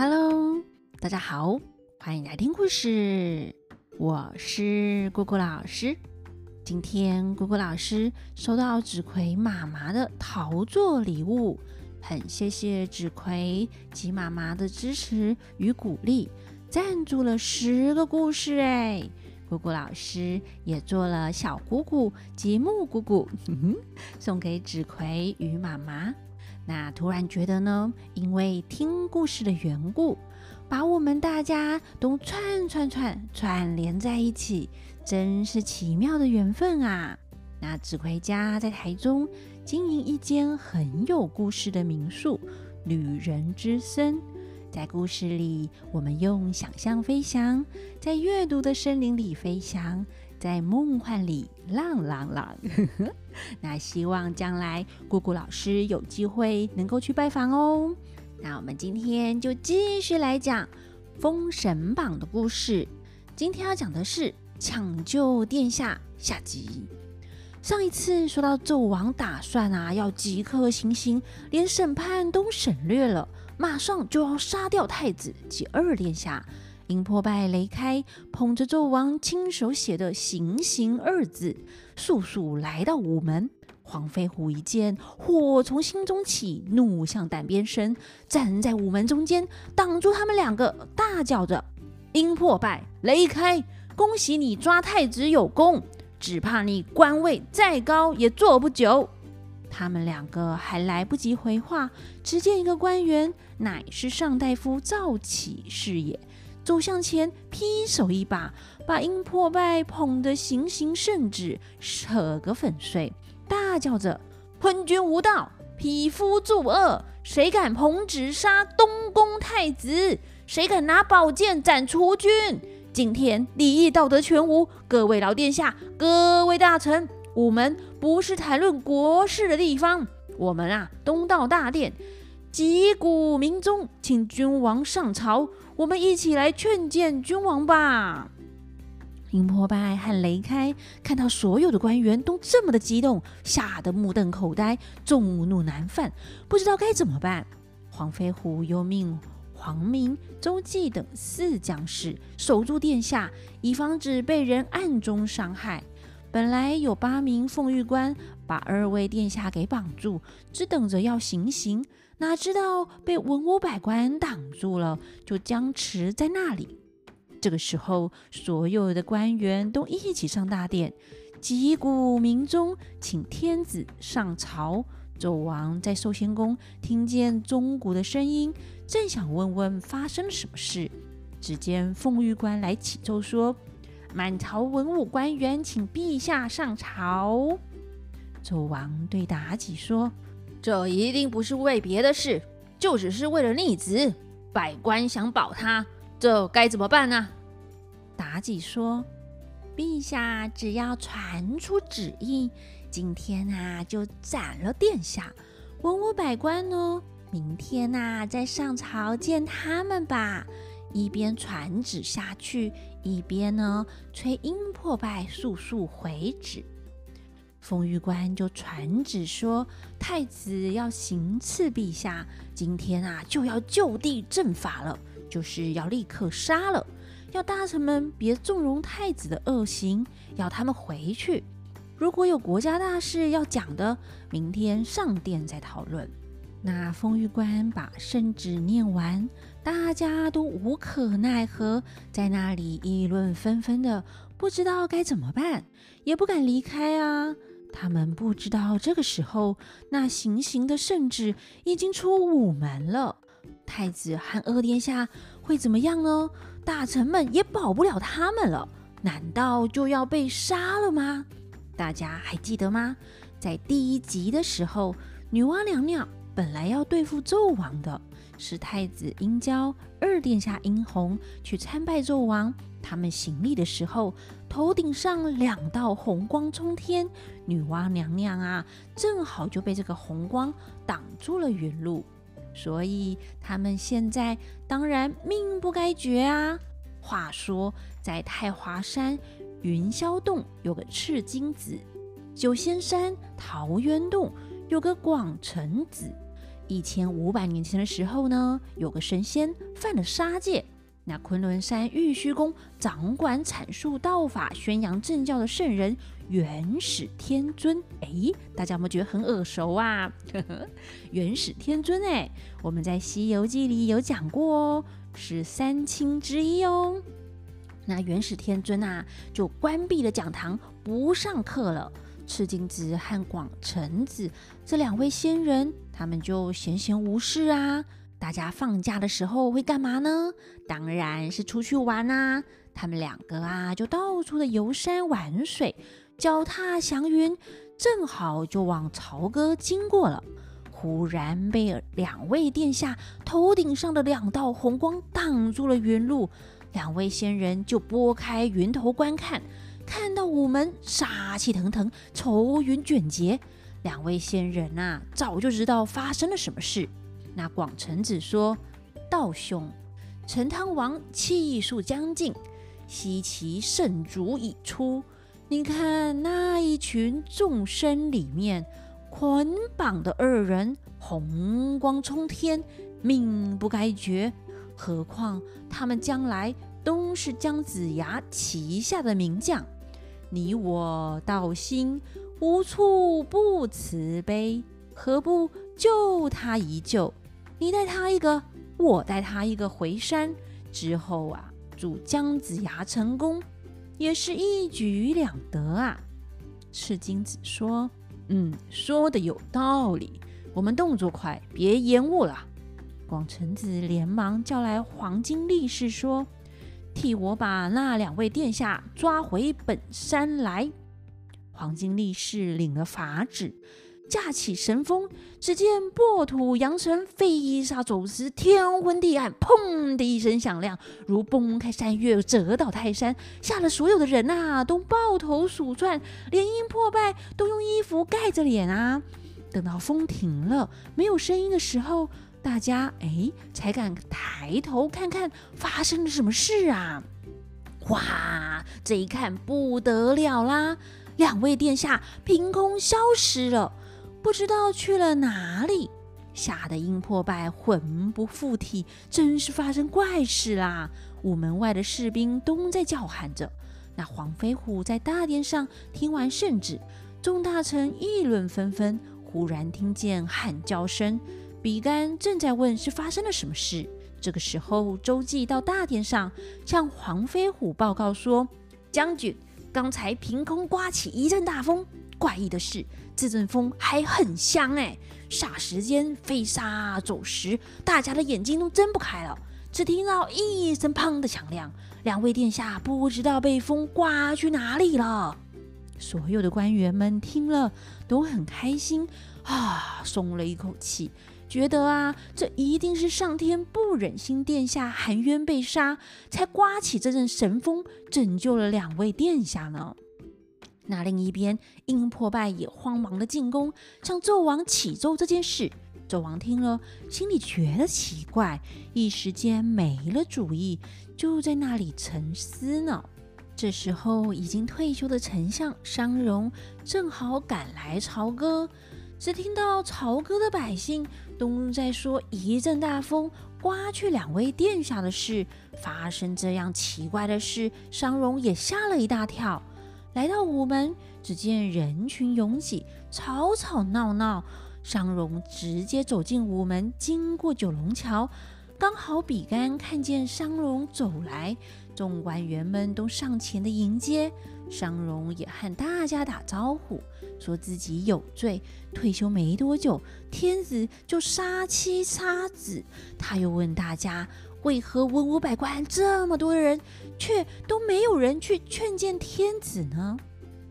Hello，大家好，欢迎来听故事。我是姑姑老师。今天姑姑老师收到纸葵妈妈的陶作礼物，很谢谢纸葵及妈妈的支持与鼓励，赞助了十个故事。哎，姑姑老师也做了小姑姑及木姑姑，送给纸葵与妈妈。那突然觉得呢，因为听故事的缘故，把我们大家都串串串串联在一起，真是奇妙的缘分啊！那指挥家在台中经营一间很有故事的民宿——旅人之森。在故事里，我们用想象飞翔，在阅读的森林里飞翔。在梦幻里浪浪浪，那希望将来姑姑老师有机会能够去拜访哦。那我们今天就继续来讲《封神榜》的故事。今天要讲的是抢救殿下下集。上一次说到纣王打算啊，要即刻行刑，连审判都省略了，马上就要杀掉太子及二殿下。阴破败雷开捧着纣王亲手写的“行刑”二字，速速来到午门。黄飞虎一见，火从心中起，怒向胆边生，站在午门中间，挡住他们两个，大叫着：“阴破败雷开，恭喜你抓太子有功，只怕你官位再高也坐不久。”他们两个还来不及回话，只见一个官员，乃是上大夫赵启是也。走向前，劈手一把，把殷破败捧得行刑圣旨扯个粉碎，大叫着：“昏君无道，匹夫作恶！谁敢捧旨杀东宫太子？谁敢拿宝剑斩除君？今天礼义道德全无！各位老殿下，各位大臣，午门不是谈论国事的地方，我们啊，东到大殿，击鼓鸣钟，请君王上朝。”我们一起来劝谏君王吧。林破败和雷开看到所有的官员都这么的激动，吓得目瞪口呆，众怒难犯，不知道该怎么办。黄飞虎又命黄明、周忌等四将士守住殿下，以防止被人暗中伤害。本来有八名凤玉官把二位殿下给绑住，只等着要行刑。哪知道被文武百官挡住了，就僵持在那里。这个时候，所有的官员都一起上大殿，击鼓鸣钟，请天子上朝。纣王在寿仙宫听见钟鼓的声音，正想问问发生了什么事，只见凤玉官来启奏说：“满朝文武官员，请陛下上朝。”纣王对妲己说。这一定不是为别的事，就只是为了逆子。百官想保他，这该怎么办呢？妲己说：“陛下只要传出旨意，今天啊就斩了殿下。文武百官呢，明天啊再上朝见他们吧。一边传旨下去，一边呢催阴破败速速回旨。”封玉官就传旨说，太子要行刺陛下，今天啊就要就地正法了，就是要立刻杀了。要大臣们别纵容太子的恶行，要他们回去。如果有国家大事要讲的，明天上殿再讨论。那封玉官把圣旨念完，大家都无可奈何，在那里议论纷纷的，不知道该怎么办，也不敢离开啊。他们不知道，这个时候那行刑的圣旨已经出午门了。太子和二殿下会怎么样呢？大臣们也保不了他们了。难道就要被杀了吗？大家还记得吗？在第一集的时候，女娲娘娘本来要对付纣王的，是太子殷郊、二殿下殷红去参拜纣王。他们行礼的时候，头顶上两道红光冲天，女娲娘娘啊，正好就被这个红光挡住了原路，所以他们现在当然命不该绝啊。话说，在太华山云霄洞有个赤金子，九仙山桃源洞有个广成子，一千五百年前的时候呢，有个神仙犯了杀戒。那昆仑山玉虚宫掌管阐述道法、宣扬正教的圣人元始天尊，哎，大家有没有觉得很耳熟啊？元始天尊，哎，我们在《西游记》里有讲过哦，是三清之一哦。那元始天尊啊，就关闭了讲堂，不上课了。赤精子和广成子这两位仙人，他们就闲闲无事啊。大家放假的时候会干嘛呢？当然是出去玩啊！他们两个啊，就到处的游山玩水，脚踏祥云，正好就往朝歌经过了。忽然被两位殿下头顶上的两道红光挡住了云路，两位仙人就拨开云头观看，看到午门杀气腾腾，愁云卷结。两位仙人呐，早就知道发生了什么事。那广成子说：“道兄，陈汤王气数将尽，西岐圣主已出。你看那一群众生里面，捆绑的二人红光冲天，命不该绝。何况他们将来都是姜子牙旗下的名将，你我道心无处不慈悲，何不救他一救？”你带他一个，我带他一个回山之后啊，助姜子牙成功，也是一举两得啊。赤精子说：“嗯，说的有道理。我们动作快，别延误了。”广成子连忙叫来黄金力士说：“替我把那两位殿下抓回本山来。”黄金力士领了法旨。架起神风，只见破土扬尘，飞沙走石，天昏地暗，砰的一声响亮，如崩开山岳，折倒泰山，吓得所有的人呐都抱头鼠窜，连阴破败都用衣服盖着脸啊。等到风停了，没有声音的时候，大家哎才敢抬头看看发生了什么事啊！哇，这一看不得了啦，两位殿下凭空消失了。不知道去了哪里，吓得殷破败魂不附体，真是发生怪事啦！午门外的士兵都在叫喊着。那黄飞虎在大殿上听完圣旨，众大臣议论纷纷。忽然听见喊叫声，比干正在问是发生了什么事。这个时候，周记到大殿上向黄飞虎报告说：“将军，刚才凭空刮起一阵大风，怪异的是。”这阵风还很香哎，霎时间飞沙走石，大家的眼睛都睁不开了。只听到一声“砰”的响亮，两位殿下不知道被风刮去哪里了。所有的官员们听了都很开心啊，松了一口气，觉得啊，这一定是上天不忍心殿下含冤被杀，才刮起这阵神风，拯救了两位殿下呢。那另一边，殷破败也慌忙的进宫，向纣王启奏这件事。纣王听了，心里觉得奇怪，一时间没了主意，就在那里沉思呢。这时候，已经退休的丞相商容正好赶来朝歌，只听到朝歌的百姓东在说一阵大风刮去两位殿下的事。发生这样奇怪的事，商容也吓了一大跳。来到午门，只见人群拥挤，吵吵闹闹。商容直接走进午门，经过九龙桥，刚好比干看见商容走来，众官员们都上前的迎接。商容也和大家打招呼，说自己有罪，退休没多久，天子就杀妻杀子。他又问大家。为何文武百官这么多人，却都没有人去劝谏天子呢？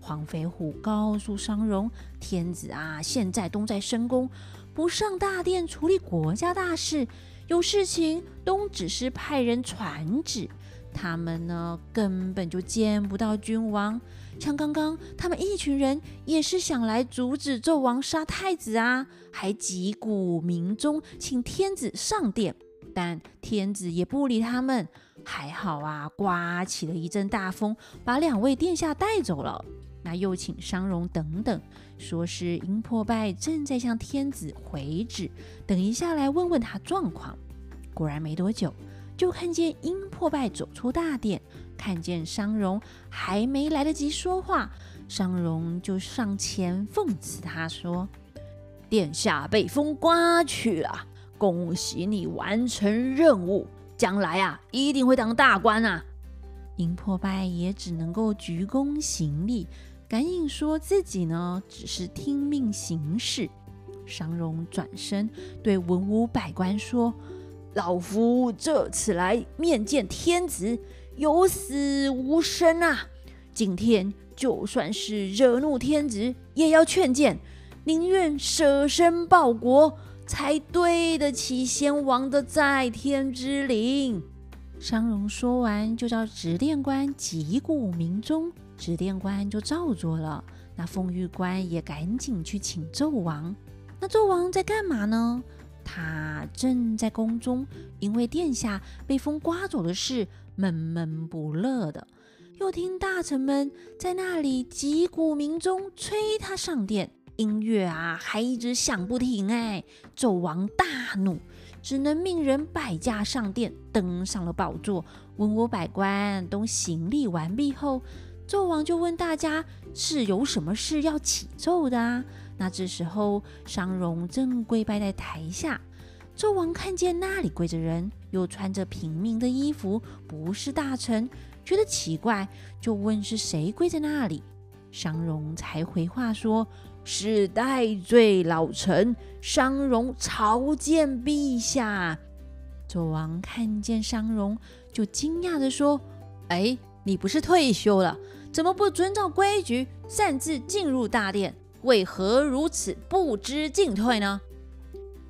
黄飞虎告诉商容：“天子啊，现在都在深宫，不上大殿处理国家大事，有事情都只是派人传旨。他们呢，根本就见不到君王。像刚刚他们一群人，也是想来阻止纣王杀太子啊，还击鼓鸣钟，请天子上殿。”但天子也不理他们，还好啊，刮起了一阵大风，把两位殿下带走了。那又请商容等等，说是殷破败正在向天子回旨，等一下来问问他状况。果然没多久，就看见殷破败走出大殿，看见商容还没来得及说话，商容就上前奉辞他说：“殿下被风刮去了，恭喜你完成任务，将来啊一定会当大官啊。”殷破败也只能够鞠躬行礼。赶紧说自己呢，只是听命行事。商容转身对文武百官说：“老夫这次来面见天子，有死无生啊！今天就算是惹怒天子，也要劝谏，宁愿舍身报国，才对得起先王的在天之灵。”商容说完，就叫执殿官击鼓鸣钟。指殿官就照做了，那封玉官也赶紧去请纣王。那纣王在干嘛呢？他正在宫中，因为殿下被风刮走的事闷闷不乐的，又听大臣们在那里击鼓鸣钟催他上殿，音乐啊还一直响不停。哎，纣王大怒，只能命人摆驾上殿，登上了宝座。文武百官都行礼完毕后。纣王就问大家是有什么事要启奏的啊？那这时候商容正跪拜在台下，纣王看见那里跪着人，又穿着平民的衣服，不是大臣，觉得奇怪，就问是谁跪在那里。商容才回话说：“是戴罪老臣商容朝见陛下。”纣王看见商容，就惊讶地说：“哎，你不是退休了？”怎么不遵照规矩擅自进入大殿？为何如此不知进退呢？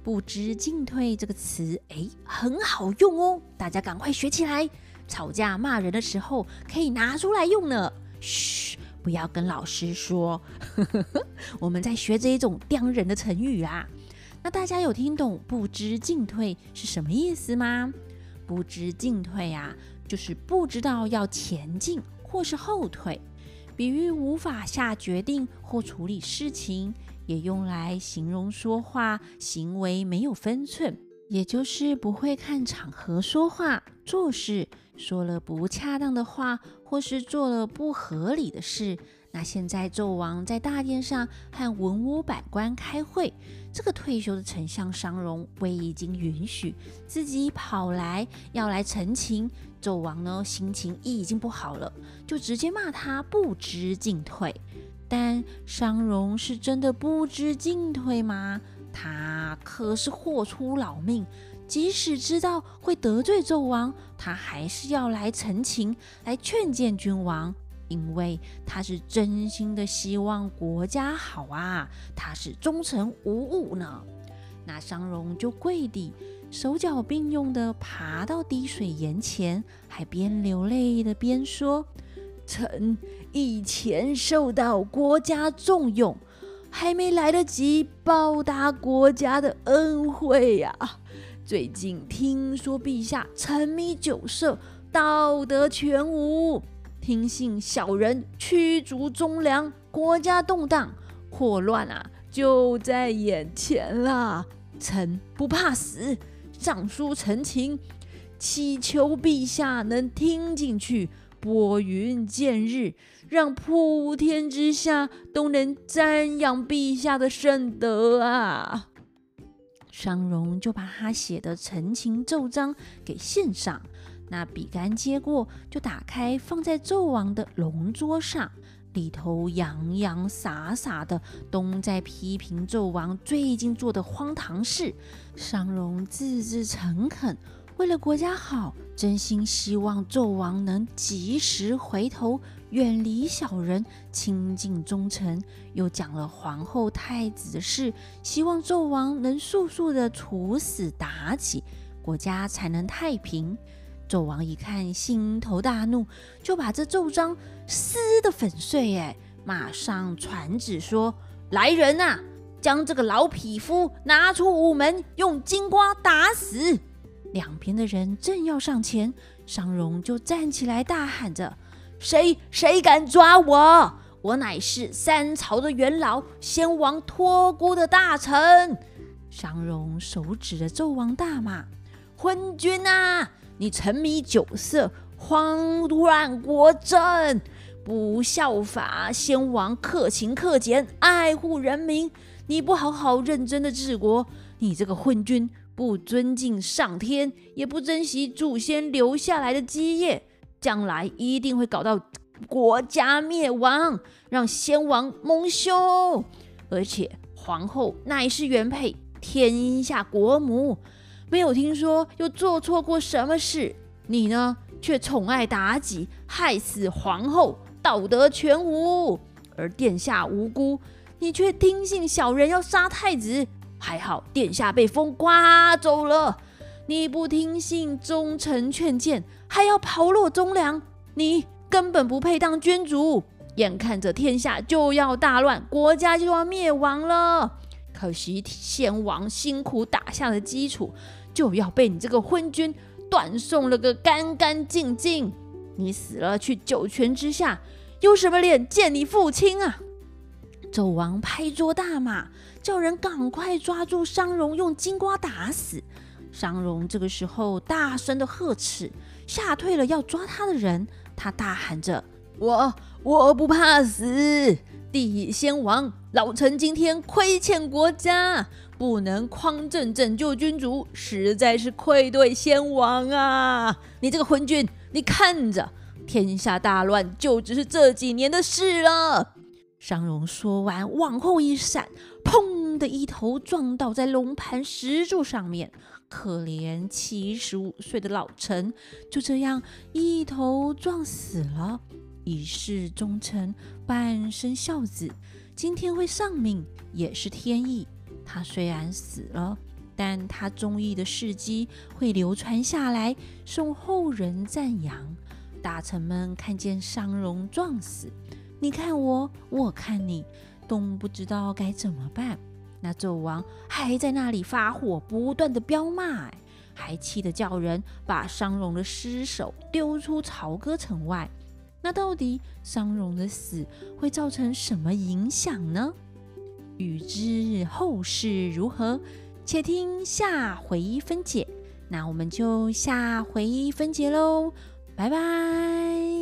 不知进退这个词，哎，很好用哦，大家赶快学起来。吵架骂人的时候可以拿出来用呢。嘘，不要跟老师说，我们在学这一种刁人的成语啊。那大家有听懂不知进退是什么意思吗？不知进退啊，就是不知道要前进。或是后退，比喻无法下决定或处理事情，也用来形容说话行为没有分寸，也就是不会看场合说话做事，说了不恰当的话，或是做了不合理的事。那现在纣王在大殿上和文武百官开会，这个退休的丞相商容未经允许，自己跑来要来陈情。纣王呢，心情已经不好了，就直接骂他不知进退。但商容是真的不知进退吗？他可是豁出老命，即使知道会得罪纣王，他还是要来陈情，来劝谏君王。因为他是真心的希望国家好啊，他是忠诚无误呢。那商容就跪地，手脚并用的爬到滴水岩前，还边流泪的边说：“臣以前受到国家重用，还没来得及报答国家的恩惠呀。最近听说陛下沉迷酒色，道德全无。”听信小人驱逐忠良，国家动荡，祸乱啊就在眼前了。臣不怕死，上书陈情，祈求陛下能听进去，拨云见日，让普天之下都能瞻仰陛下的圣德啊！商容就把他写的陈情奏章给献上。那笔杆接过，就打开，放在纣王的龙桌上，里头洋洋洒洒的，都在批评纣王最近做的荒唐事。商容字字诚恳，为了国家好，真心希望纣王能及时回头，远离小人，亲近忠臣。又讲了皇后、太子的事，希望纣王能速速的处死妲己，国家才能太平。纣王一看，心头大怒，就把这奏章撕得粉碎。哎，马上传旨说：“来人啊，将这个老匹夫拿出午门，用金瓜打死。”两边的人正要上前，商容就站起来大喊着：“谁谁敢抓我？我乃是三朝的元老，先王托孤的大臣。商容手指着纣王大骂：“昏君啊，你沉迷酒色，慌乱国政，不效法先王克勤克俭，爱护人民。你不好好认真的治国，你这个昏君，不尊敬上天，也不珍惜祖先留下来的基业，将来一定会搞到国家灭亡，让先王蒙羞。而且皇后乃是原配。”天下国母，没有听说又做错过什么事，你呢却宠爱妲己，害死皇后，道德全无。而殿下无辜，你却听信小人要杀太子，还好殿下被风刮走了。你不听信忠臣劝谏，还要刨落忠良，你根本不配当君主。眼看着天下就要大乱，国家就要灭亡了。可惜先王辛苦打下的基础，就要被你这个昏君断送了个干干净净。你死了去九泉之下，有什么脸见你父亲啊？纣王拍桌大骂，叫人赶快抓住商容，用金瓜打死。商容这个时候大声的呵斥，吓退了要抓他的人。他大喊着：“我我不怕死。”帝先王，老臣今天亏欠国家，不能匡正拯救君主，实在是愧对先王啊！你这个昏君，你看着，天下大乱就只是这几年的事了。商容说完，往后一闪，砰的一头撞倒在龙盘石柱上面。可怜七十五岁的老臣，就这样一头撞死了。一世忠臣，半生孝子，今天会丧命也是天意。他虽然死了，但他忠义的事迹会流传下来，受后人赞扬。大臣们看见商容撞死，你看我，我看你，都不知道该怎么办。那纣王还在那里发火，不断的彪骂，还气得叫人把商容的尸首丢出朝歌城外。那到底商容的死会造成什么影响呢？欲知后事如何，且听下回分解。那我们就下回分解喽，拜拜。